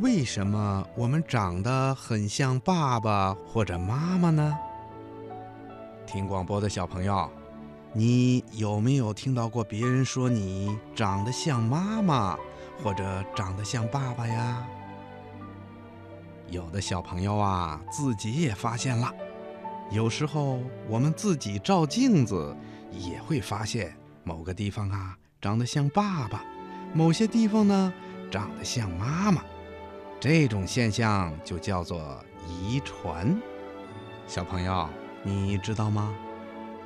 为什么我们长得很像爸爸或者妈妈呢？听广播的小朋友，你有没有听到过别人说你长得像妈妈，或者长得像爸爸呀？有的小朋友啊，自己也发现了。有时候我们自己照镜子，也会发现某个地方啊长得像爸爸，某些地方呢长得像妈妈。这种现象就叫做遗传。小朋友，你知道吗？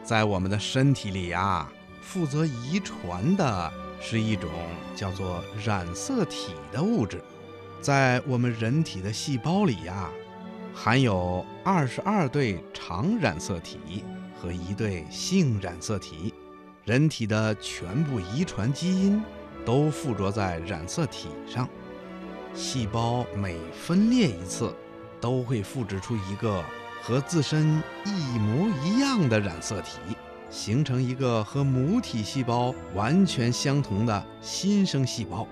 在我们的身体里呀，负责遗传的是一种叫做染色体的物质。在我们人体的细胞里呀，含有二十二对常染色体和一对性染色体。人体的全部遗传基因都附着在染色体上。细胞每分裂一次，都会复制出一个和自身一模一样的染色体，形成一个和母体细胞完全相同的新生细胞。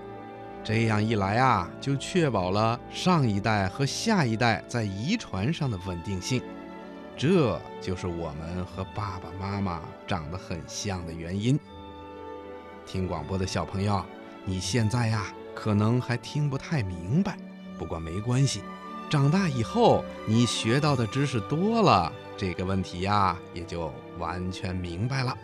这样一来啊，就确保了上一代和下一代在遗传上的稳定性。这就是我们和爸爸妈妈长得很像的原因。听广播的小朋友，你现在呀？可能还听不太明白，不过没关系，长大以后你学到的知识多了，这个问题呀也就完全明白了。